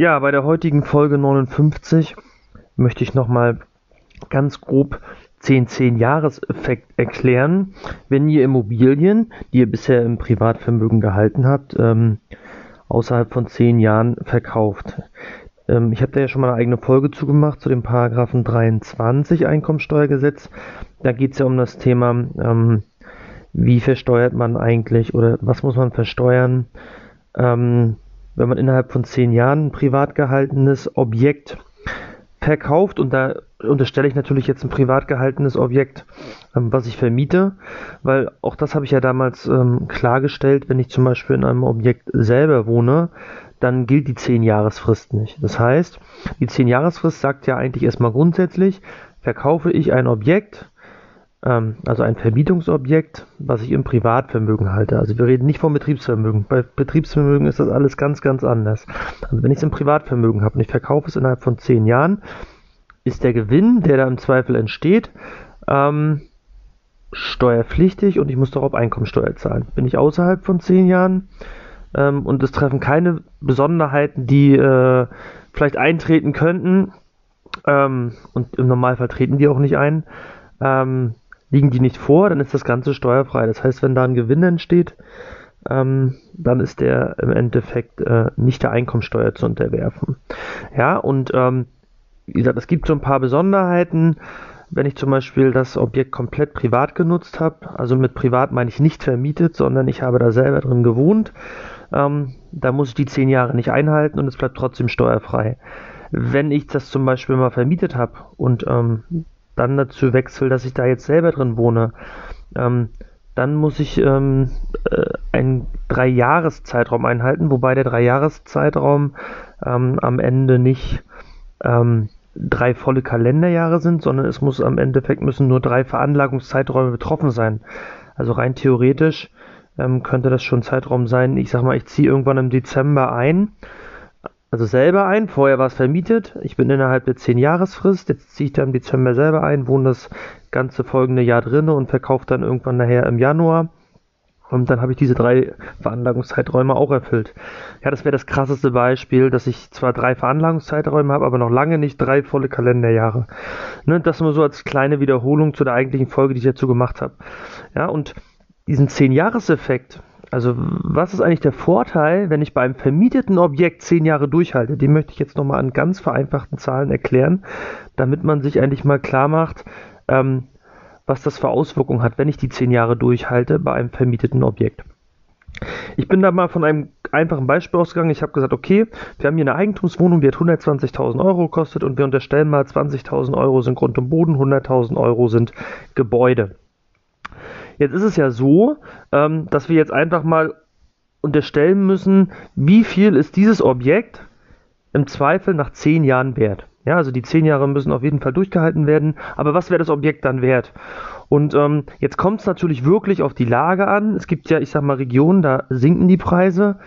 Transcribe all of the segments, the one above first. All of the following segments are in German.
Ja, bei der heutigen Folge 59 möchte ich nochmal ganz grob 10-10-Jahres-Effekt erklären. Wenn ihr Immobilien, die ihr bisher im Privatvermögen gehalten habt, ähm, außerhalb von 10 Jahren verkauft. Ähm, ich habe da ja schon mal eine eigene Folge zugemacht zu dem Paragraphen 23 Einkommensteuergesetz. Da geht es ja um das Thema, ähm, wie versteuert man eigentlich oder was muss man versteuern, ähm, wenn man innerhalb von 10 Jahren ein privat gehaltenes Objekt verkauft und da unterstelle ich natürlich jetzt ein privat gehaltenes Objekt, ähm, was ich vermiete, weil auch das habe ich ja damals ähm, klargestellt, wenn ich zum Beispiel in einem Objekt selber wohne, dann gilt die 10-Jahresfrist nicht. Das heißt, die 10-Jahresfrist sagt ja eigentlich erstmal grundsätzlich, verkaufe ich ein Objekt, also ein Vermietungsobjekt, was ich im Privatvermögen halte. Also wir reden nicht vom Betriebsvermögen. Bei Betriebsvermögen ist das alles ganz, ganz anders. Also wenn ich es im Privatvermögen habe und ich verkaufe es innerhalb von 10 Jahren, ist der Gewinn, der da im Zweifel entsteht, ähm, steuerpflichtig und ich muss darauf Einkommensteuer zahlen. Bin ich außerhalb von 10 Jahren ähm, und es treffen keine Besonderheiten, die äh, vielleicht eintreten könnten, ähm, und im Normalfall treten die auch nicht ein, ähm, liegen die nicht vor, dann ist das Ganze steuerfrei. Das heißt, wenn da ein Gewinn entsteht, ähm, dann ist der im Endeffekt äh, nicht der Einkommensteuer zu unterwerfen. Ja, und ähm, wie gesagt, es gibt so ein paar Besonderheiten. Wenn ich zum Beispiel das Objekt komplett privat genutzt habe, also mit privat meine ich nicht vermietet, sondern ich habe da selber drin gewohnt, ähm, da muss ich die zehn Jahre nicht einhalten und es bleibt trotzdem steuerfrei. Wenn ich das zum Beispiel mal vermietet habe und ähm, dann dazu wechsle, dass ich da jetzt selber drin wohne, ähm, dann muss ich ähm, äh, einen Drei-Jahres-Zeitraum einhalten, wobei der Drei-Jahres-Zeitraum ähm, am Ende nicht ähm, drei volle Kalenderjahre sind, sondern es muss am Endeffekt müssen nur drei Veranlagungszeiträume betroffen sein. Also rein theoretisch ähm, könnte das schon Zeitraum sein. Ich sag mal, ich ziehe irgendwann im Dezember ein, also selber ein. Vorher war es vermietet. Ich bin innerhalb der 10 Jahresfrist. Jetzt ziehe ich da im Dezember selber ein, wohne das ganze folgende Jahr drinne und verkaufe dann irgendwann nachher im Januar. Und dann habe ich diese drei Veranlagungszeiträume auch erfüllt. Ja, das wäre das krasseste Beispiel, dass ich zwar drei Veranlagungszeiträume habe, aber noch lange nicht drei volle Kalenderjahre. Ne, das nur so als kleine Wiederholung zu der eigentlichen Folge, die ich dazu gemacht habe. Ja, und diesen 10-Jahres-Effekt, also was ist eigentlich der Vorteil, wenn ich beim vermieteten Objekt 10 Jahre durchhalte? Den möchte ich jetzt nochmal an ganz vereinfachten Zahlen erklären, damit man sich eigentlich mal klar macht, ähm, was das für Auswirkungen hat, wenn ich die zehn Jahre durchhalte bei einem vermieteten Objekt. Ich bin da mal von einem einfachen Beispiel ausgegangen. Ich habe gesagt, okay, wir haben hier eine Eigentumswohnung, die hat 120.000 Euro gekostet und wir unterstellen mal 20.000 Euro sind Grund und Boden, 100.000 Euro sind Gebäude. Jetzt ist es ja so, ähm, dass wir jetzt einfach mal unterstellen müssen, wie viel ist dieses Objekt im Zweifel nach zehn Jahren wert. Ja, also die zehn Jahre müssen auf jeden Fall durchgehalten werden. Aber was wäre das Objekt dann wert? Und ähm, jetzt kommt es natürlich wirklich auf die Lage an. Es gibt ja, ich sag mal, Regionen, da sinken die Preise,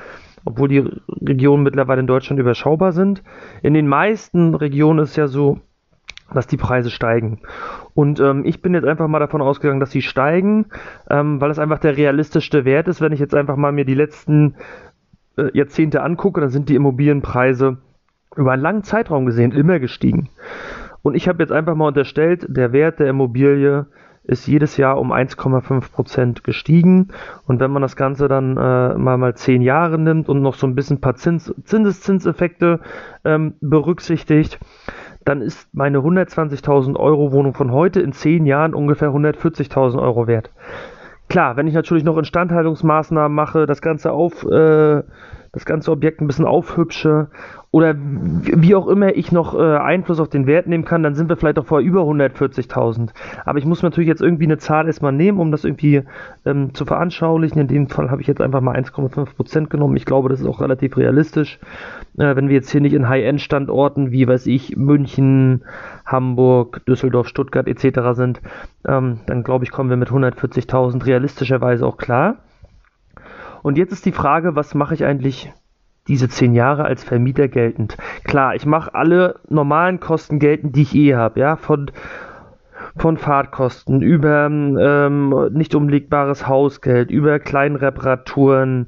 obwohl die Regionen mittlerweile in Deutschland überschaubar sind. In den meisten Regionen ist ja so, dass die Preise steigen. Und ähm, ich bin jetzt einfach mal davon ausgegangen, dass sie steigen, ähm, weil es einfach der realistischste Wert ist. Wenn ich jetzt einfach mal mir die letzten äh, Jahrzehnte angucke, dann sind die Immobilienpreise über einen langen Zeitraum gesehen immer gestiegen. Und ich habe jetzt einfach mal unterstellt, der Wert der Immobilie ist jedes Jahr um 1,5 Prozent gestiegen. Und wenn man das Ganze dann äh, mal mal zehn Jahre nimmt und noch so ein bisschen ein paar Zins Zinseszinseffekte ähm, berücksichtigt, dann ist meine 120.000 Euro Wohnung von heute in zehn Jahren ungefähr 140.000 Euro wert. Klar, wenn ich natürlich noch Instandhaltungsmaßnahmen mache, das Ganze auf, äh, das ganze Objekt ein bisschen aufhübsche oder wie auch immer ich noch äh, Einfluss auf den Wert nehmen kann, dann sind wir vielleicht auch vor über 140.000. Aber ich muss natürlich jetzt irgendwie eine Zahl erstmal nehmen, um das irgendwie ähm, zu veranschaulichen. In dem Fall habe ich jetzt einfach mal 1,5% genommen. Ich glaube, das ist auch relativ realistisch. Äh, wenn wir jetzt hier nicht in High-End-Standorten wie, weiß ich, München, Hamburg, Düsseldorf, Stuttgart etc. sind, ähm, dann glaube ich, kommen wir mit 140.000 realistischerweise auch klar. Und jetzt ist die Frage, was mache ich eigentlich diese zehn Jahre als Vermieter geltend. Klar, ich mache alle normalen Kosten geltend, die ich eh habe, ja, von von Fahrtkosten über ähm, nicht umlegbares Hausgeld, über Kleinreparaturen,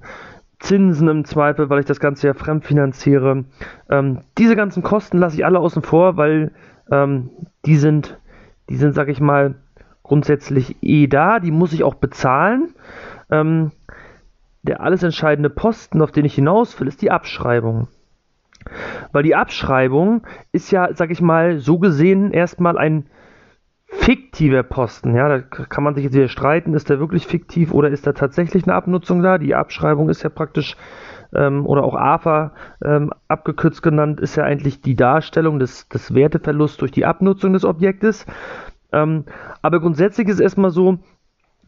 Zinsen im Zweifel, weil ich das Ganze ja fremdfinanziere. Ähm, diese ganzen Kosten lasse ich alle außen vor, weil ähm, die sind, die sind, sag ich mal, grundsätzlich eh da, die muss ich auch bezahlen. Ähm, der alles entscheidende Posten, auf den ich hinaus will, ist die Abschreibung. Weil die Abschreibung ist ja, sag ich mal, so gesehen erstmal ein fiktiver Posten. Ja, da kann man sich jetzt wieder streiten, ist der wirklich fiktiv oder ist da tatsächlich eine Abnutzung da? Die Abschreibung ist ja praktisch, ähm, oder auch AFA ähm, abgekürzt genannt, ist ja eigentlich die Darstellung des, des Werteverlusts durch die Abnutzung des Objektes. Ähm, aber grundsätzlich ist es erstmal so,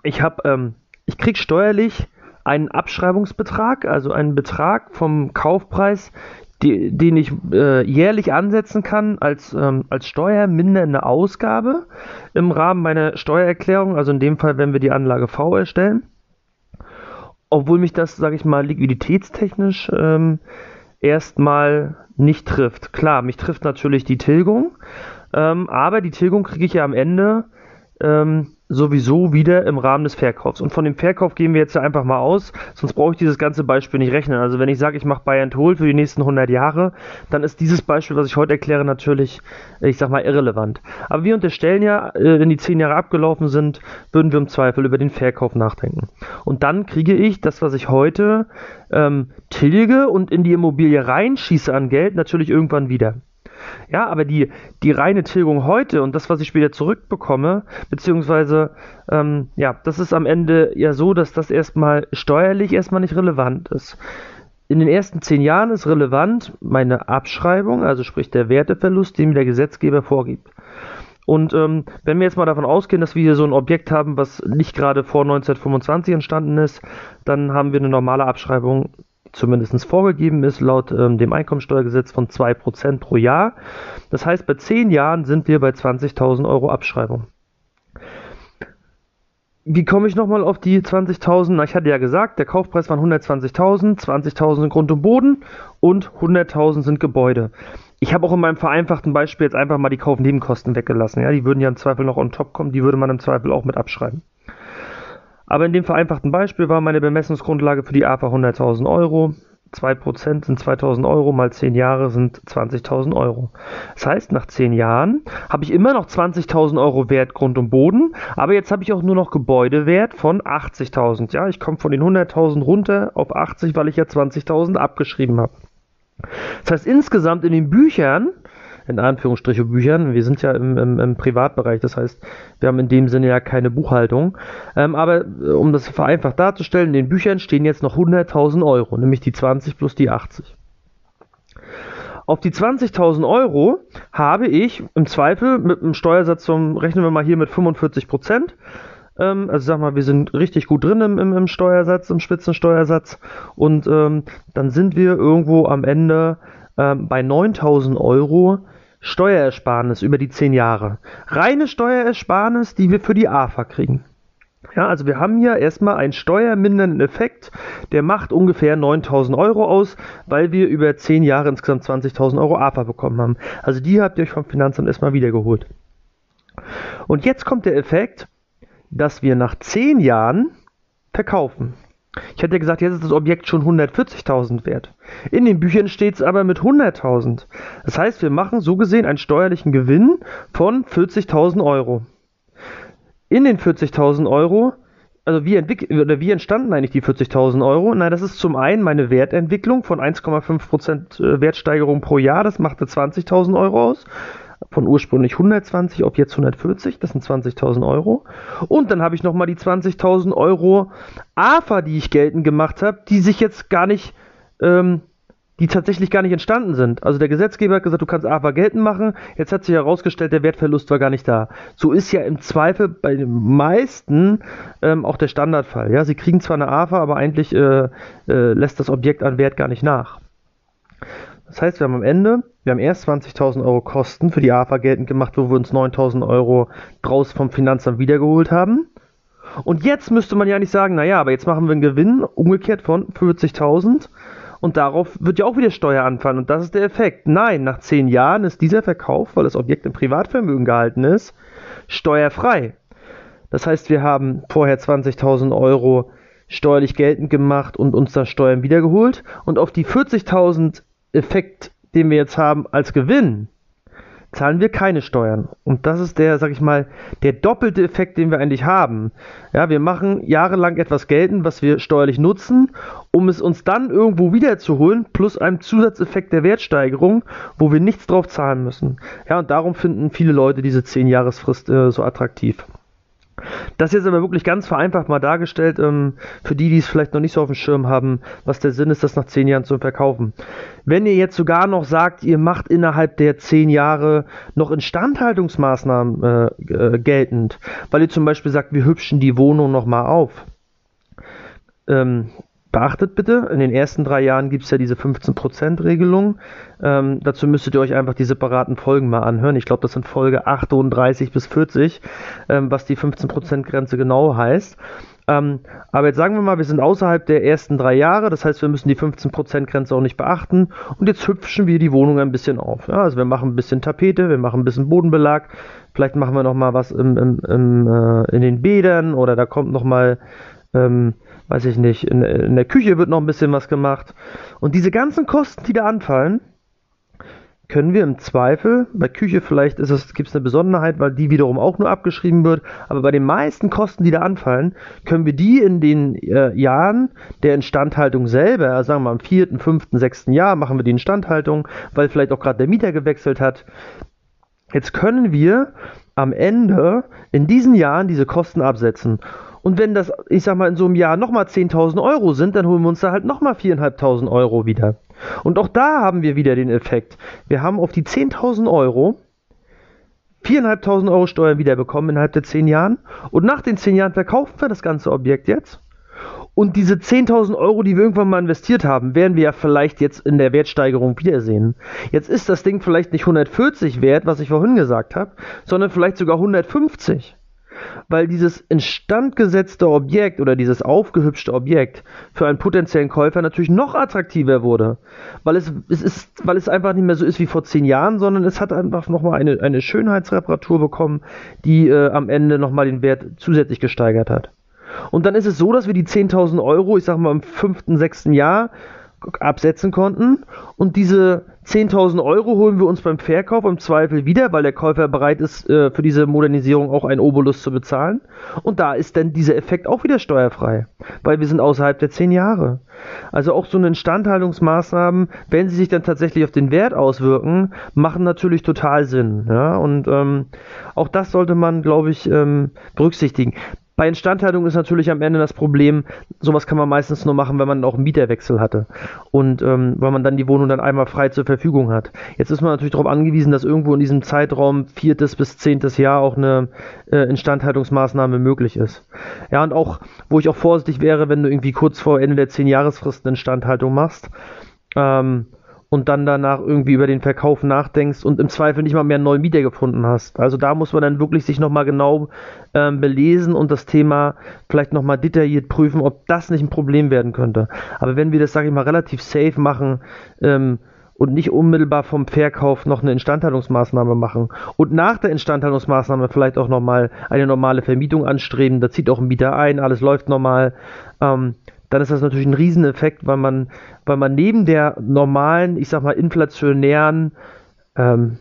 ich habe, ähm, ich kriege steuerlich einen Abschreibungsbetrag, also einen Betrag vom Kaufpreis, die, den ich äh, jährlich ansetzen kann als, ähm, als steuermindernde Ausgabe im Rahmen meiner Steuererklärung, also in dem Fall, wenn wir die Anlage V erstellen. Obwohl mich das, sage ich mal, liquiditätstechnisch ähm, erstmal nicht trifft. Klar, mich trifft natürlich die Tilgung, ähm, aber die Tilgung kriege ich ja am Ende ähm, sowieso wieder im Rahmen des Verkaufs. Und von dem Verkauf gehen wir jetzt einfach mal aus, sonst brauche ich dieses ganze Beispiel nicht rechnen. Also wenn ich sage, ich mache and Hold für die nächsten 100 Jahre, dann ist dieses Beispiel, was ich heute erkläre, natürlich, ich sag mal, irrelevant. Aber wir unterstellen ja, äh, wenn die 10 Jahre abgelaufen sind, würden wir im Zweifel über den Verkauf nachdenken. Und dann kriege ich das, was ich heute ähm, tilge und in die Immobilie reinschieße an Geld, natürlich irgendwann wieder. Ja, aber die, die reine Tilgung heute und das, was ich später zurückbekomme, beziehungsweise, ähm, ja, das ist am Ende ja so, dass das erstmal steuerlich erstmal nicht relevant ist. In den ersten zehn Jahren ist relevant meine Abschreibung, also sprich der Werteverlust, den mir der Gesetzgeber vorgibt. Und ähm, wenn wir jetzt mal davon ausgehen, dass wir hier so ein Objekt haben, was nicht gerade vor 1925 entstanden ist, dann haben wir eine normale Abschreibung zumindest vorgegeben ist, laut ähm, dem Einkommensteuergesetz von 2% pro Jahr. Das heißt, bei 10 Jahren sind wir bei 20.000 Euro Abschreibung. Wie komme ich nochmal auf die 20.000? Ich hatte ja gesagt, der Kaufpreis waren 120.000, 20.000 sind Grund und Boden und 100.000 sind Gebäude. Ich habe auch in meinem vereinfachten Beispiel jetzt einfach mal die Kaufnebenkosten weggelassen. Ja, die würden ja im Zweifel noch on top kommen, die würde man im Zweifel auch mit abschreiben. Aber in dem vereinfachten Beispiel war meine Bemessungsgrundlage für die AFA 100.000 Euro. 2% sind 2.000 Euro, mal 10 Jahre sind 20.000 Euro. Das heißt, nach 10 Jahren habe ich immer noch 20.000 Euro Wert Grund und Boden, aber jetzt habe ich auch nur noch Gebäudewert von 80.000. Ja, ich komme von den 100.000 runter auf 80, weil ich ja 20.000 abgeschrieben habe. Das heißt, insgesamt in den Büchern in Anführungsstriche Büchern. Wir sind ja im, im, im, Privatbereich, das heißt, wir haben in dem Sinne ja keine Buchhaltung. Ähm, aber äh, um das vereinfacht darzustellen, in den Büchern stehen jetzt noch 100.000 Euro, nämlich die 20 plus die 80. Auf die 20.000 Euro habe ich im Zweifel mit einem Steuersatz zum, rechnen wir mal hier mit 45 Prozent, ähm, also sag mal, wir sind richtig gut drin im, im, im Steuersatz, im Spitzensteuersatz und ähm, dann sind wir irgendwo am Ende ähm, bei 9.000 Euro Steuerersparnis über die 10 Jahre. Reine Steuerersparnis, die wir für die AFA kriegen. Ja, also wir haben hier erstmal einen steuermindernden Effekt, der macht ungefähr 9000 Euro aus, weil wir über 10 Jahre insgesamt 20.000 Euro AFA bekommen haben. Also die habt ihr euch vom Finanzamt erstmal wiedergeholt. Und jetzt kommt der Effekt, dass wir nach 10 Jahren verkaufen. Ich hatte ja gesagt, jetzt ist das Objekt schon 140.000 wert. In den Büchern steht es aber mit 100.000. Das heißt, wir machen so gesehen einen steuerlichen Gewinn von 40.000 Euro. In den 40.000 Euro, also wie, oder wie entstanden eigentlich die 40.000 Euro? Na, das ist zum einen meine Wertentwicklung von 1,5% äh, Wertsteigerung pro Jahr, das machte 20.000 Euro aus von ursprünglich 120 auf jetzt 140, das sind 20.000 Euro. Und dann habe ich nochmal die 20.000 Euro AFA, die ich geltend gemacht habe, die sich jetzt gar nicht, ähm, die tatsächlich gar nicht entstanden sind. Also der Gesetzgeber hat gesagt, du kannst AFA geltend machen. Jetzt hat sich herausgestellt, der Wertverlust war gar nicht da. So ist ja im Zweifel bei den meisten ähm, auch der Standardfall. Ja, sie kriegen zwar eine AFA, aber eigentlich äh, äh, lässt das Objekt an Wert gar nicht nach. Das heißt, wir haben am Ende, wir haben erst 20.000 Euro Kosten für die AFA geltend gemacht, wo wir uns 9.000 Euro draus vom Finanzamt wiedergeholt haben. Und jetzt müsste man ja nicht sagen, naja, aber jetzt machen wir einen Gewinn umgekehrt von 40.000 und darauf wird ja auch wieder Steuer anfallen und das ist der Effekt. Nein, nach 10 Jahren ist dieser Verkauf, weil das Objekt im Privatvermögen gehalten ist, steuerfrei. Das heißt, wir haben vorher 20.000 Euro steuerlich geltend gemacht und uns da Steuern wiedergeholt. Und auf die 40.000 Effekt, den wir jetzt haben als Gewinn, zahlen wir keine Steuern. Und das ist der, sag ich mal, der doppelte Effekt, den wir eigentlich haben. Ja, wir machen jahrelang etwas geltend, was wir steuerlich nutzen, um es uns dann irgendwo wiederzuholen, plus einem Zusatzeffekt der Wertsteigerung, wo wir nichts drauf zahlen müssen. Ja, und darum finden viele Leute diese 10-Jahresfrist äh, so attraktiv. Das jetzt aber wirklich ganz vereinfacht mal dargestellt, ähm, für die, die es vielleicht noch nicht so auf dem Schirm haben, was der Sinn ist, das nach zehn Jahren zu verkaufen. Wenn ihr jetzt sogar noch sagt, ihr macht innerhalb der zehn Jahre noch Instandhaltungsmaßnahmen äh, äh, geltend, weil ihr zum Beispiel sagt, wir hübschen die Wohnung nochmal auf, ähm, Beachtet bitte, in den ersten drei Jahren gibt es ja diese 15%-Regelung. Ähm, dazu müsstet ihr euch einfach die separaten Folgen mal anhören. Ich glaube, das sind Folge 38 bis 40, ähm, was die 15%-Grenze genau heißt. Ähm, aber jetzt sagen wir mal, wir sind außerhalb der ersten drei Jahre, das heißt, wir müssen die 15%-Grenze auch nicht beachten. Und jetzt hübschen wir die Wohnung ein bisschen auf. Ja, also wir machen ein bisschen Tapete, wir machen ein bisschen Bodenbelag, vielleicht machen wir noch mal was im, im, im, äh, in den Bädern oder da kommt noch mal ähm, weiß ich nicht, in, in der Küche wird noch ein bisschen was gemacht. Und diese ganzen Kosten, die da anfallen, können wir im Zweifel, bei Küche vielleicht gibt es eine Besonderheit, weil die wiederum auch nur abgeschrieben wird, aber bei den meisten Kosten, die da anfallen, können wir die in den äh, Jahren der Instandhaltung selber, also sagen wir mal im vierten, fünften, sechsten Jahr machen wir die Instandhaltung, weil vielleicht auch gerade der Mieter gewechselt hat. Jetzt können wir am Ende in diesen Jahren diese Kosten absetzen. Und wenn das, ich sag mal, in so einem Jahr nochmal 10.000 Euro sind, dann holen wir uns da halt nochmal 4.500 Euro wieder. Und auch da haben wir wieder den Effekt. Wir haben auf die 10.000 Euro 4.500 Euro Steuern wiederbekommen innerhalb der 10 Jahren. Und nach den 10 Jahren verkaufen wir das ganze Objekt jetzt. Und diese 10.000 Euro, die wir irgendwann mal investiert haben, werden wir ja vielleicht jetzt in der Wertsteigerung wiedersehen. Jetzt ist das Ding vielleicht nicht 140 wert, was ich vorhin gesagt habe, sondern vielleicht sogar 150 weil dieses instand gesetzte Objekt oder dieses aufgehübschte Objekt für einen potenziellen Käufer natürlich noch attraktiver wurde, weil es, es ist, weil es einfach nicht mehr so ist wie vor zehn Jahren, sondern es hat einfach nochmal eine, eine Schönheitsreparatur bekommen, die äh, am Ende nochmal den Wert zusätzlich gesteigert hat. Und dann ist es so, dass wir die 10.000 Euro, ich sag mal im fünften, sechsten Jahr absetzen konnten und diese 10.000 Euro holen wir uns beim Verkauf im Zweifel wieder, weil der Käufer bereit ist, äh, für diese Modernisierung auch einen Obolus zu bezahlen. Und da ist dann dieser Effekt auch wieder steuerfrei, weil wir sind außerhalb der 10 Jahre. Also auch so eine Instandhaltungsmaßnahmen, wenn sie sich dann tatsächlich auf den Wert auswirken, machen natürlich total Sinn. Ja? Und ähm, auch das sollte man, glaube ich, ähm, berücksichtigen. Bei Instandhaltung ist natürlich am Ende das Problem, sowas kann man meistens nur machen, wenn man auch einen Mieterwechsel hatte und ähm, weil man dann die Wohnung dann einmal frei zur Verfügung hat. Jetzt ist man natürlich darauf angewiesen, dass irgendwo in diesem Zeitraum viertes bis zehntes Jahr auch eine äh, Instandhaltungsmaßnahme möglich ist. Ja, und auch, wo ich auch vorsichtig wäre, wenn du irgendwie kurz vor Ende der zehn Jahresfrist eine Instandhaltung machst, ähm, und dann danach irgendwie über den Verkauf nachdenkst und im Zweifel nicht mal mehr einen neuen Mieter gefunden hast. Also da muss man dann wirklich sich nochmal genau ähm, belesen und das Thema vielleicht nochmal detailliert prüfen, ob das nicht ein Problem werden könnte. Aber wenn wir das, sage ich mal, relativ safe machen, ähm, und nicht unmittelbar vom Verkauf noch eine Instandhaltungsmaßnahme machen und nach der Instandhaltungsmaßnahme vielleicht auch nochmal eine normale Vermietung anstreben, da zieht auch ein Mieter ein, alles läuft normal, ähm, dann ist das natürlich ein Rieseneffekt, weil man, weil man neben der normalen, ich sag mal, inflationären ähm,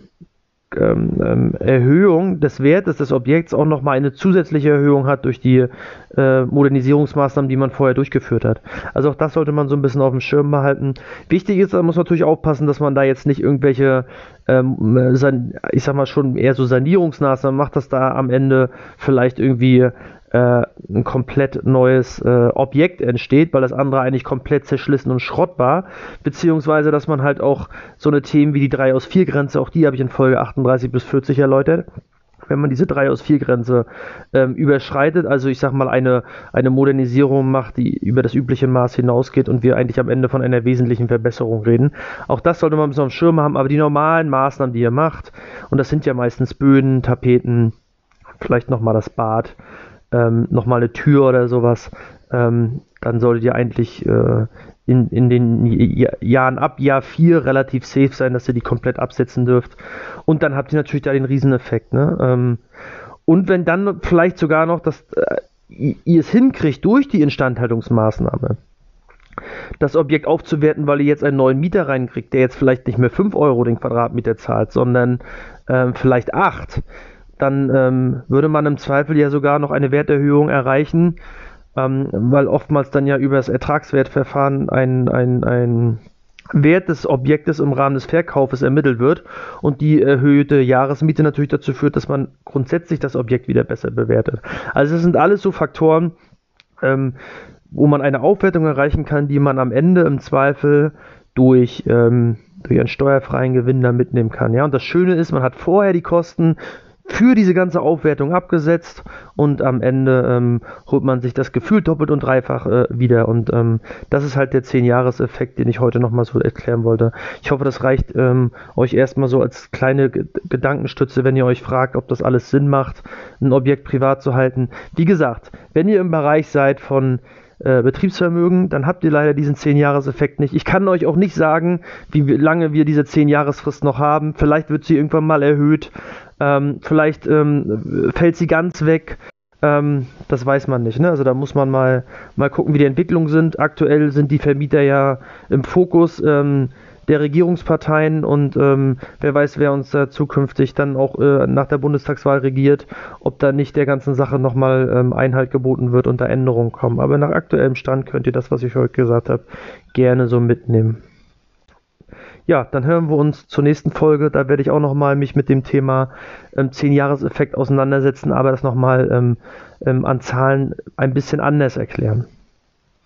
ähm, ähm, Erhöhung des Wertes des Objekts auch nochmal eine zusätzliche Erhöhung hat durch die äh, Modernisierungsmaßnahmen, die man vorher durchgeführt hat. Also auch das sollte man so ein bisschen auf dem Schirm behalten. Wichtig ist, man muss natürlich aufpassen, dass man da jetzt nicht irgendwelche, ähm, ich sag mal schon eher so Sanierungsmaßnahmen macht, dass da am Ende vielleicht irgendwie äh, ein komplett neues äh, Objekt entsteht, weil das andere eigentlich komplett zerschlissen und Schrott war, beziehungsweise dass man halt auch so eine Themen wie die 3 aus 4 Grenze, auch die habe ich in Folge 38 bis 40 erläutert, wenn man diese 3 aus 4 Grenze ähm, überschreitet, also ich sag mal eine, eine Modernisierung macht, die über das übliche Maß hinausgeht und wir eigentlich am Ende von einer wesentlichen Verbesserung reden. Auch das sollte man ein bisschen auf dem Schirm haben, aber die normalen Maßnahmen, die ihr macht, und das sind ja meistens Böden, Tapeten, vielleicht nochmal das Bad, ähm, nochmal eine Tür oder sowas, ähm, dann solltet ihr eigentlich äh, in, in den Jahren ab Jahr 4 relativ safe sein, dass ihr die komplett absetzen dürft. Und dann habt ihr natürlich da den Rieseneffekt. Ne? Ähm, und wenn dann vielleicht sogar noch das, äh, ihr es hinkriegt durch die Instandhaltungsmaßnahme, das Objekt aufzuwerten, weil ihr jetzt einen neuen Mieter reinkriegt, der jetzt vielleicht nicht mehr 5 Euro den Quadratmeter zahlt, sondern ähm, vielleicht 8, dann ähm, würde man im Zweifel ja sogar noch eine Werterhöhung erreichen, ähm, weil oftmals dann ja über das Ertragswertverfahren ein, ein, ein Wert des Objektes im Rahmen des Verkaufes ermittelt wird und die erhöhte Jahresmiete natürlich dazu führt, dass man grundsätzlich das Objekt wieder besser bewertet. Also es sind alles so Faktoren, ähm, wo man eine Aufwertung erreichen kann, die man am Ende im Zweifel durch, ähm, durch einen steuerfreien Gewinn da mitnehmen kann. Ja, und das Schöne ist, man hat vorher die Kosten für diese ganze Aufwertung abgesetzt und am Ende ähm, holt man sich das Gefühl doppelt und dreifach äh, wieder. Und ähm, das ist halt der 10-Jahres-Effekt, den ich heute nochmal so erklären wollte. Ich hoffe, das reicht ähm, euch erstmal so als kleine G Gedankenstütze, wenn ihr euch fragt, ob das alles Sinn macht, ein Objekt privat zu halten. Wie gesagt, wenn ihr im Bereich seid von äh, Betriebsvermögen, dann habt ihr leider diesen 10-Jahres-Effekt nicht. Ich kann euch auch nicht sagen, wie lange wir diese 10-Jahresfrist noch haben. Vielleicht wird sie irgendwann mal erhöht. Ähm, vielleicht ähm, fällt sie ganz weg. Ähm, das weiß man nicht. Ne? Also da muss man mal, mal gucken, wie die Entwicklungen sind. Aktuell sind die Vermieter ja im Fokus ähm, der Regierungsparteien und ähm, wer weiß, wer uns da zukünftig dann auch äh, nach der Bundestagswahl regiert, ob da nicht der ganzen Sache nochmal ähm, Einhalt geboten wird und da Änderungen kommen. Aber nach aktuellem Stand könnt ihr das, was ich heute gesagt habe, gerne so mitnehmen. Ja, dann hören wir uns zur nächsten Folge. Da werde ich auch nochmal mich mit dem Thema ähm, 10-Jahres-Effekt auseinandersetzen, aber das nochmal ähm, ähm, an Zahlen ein bisschen anders erklären.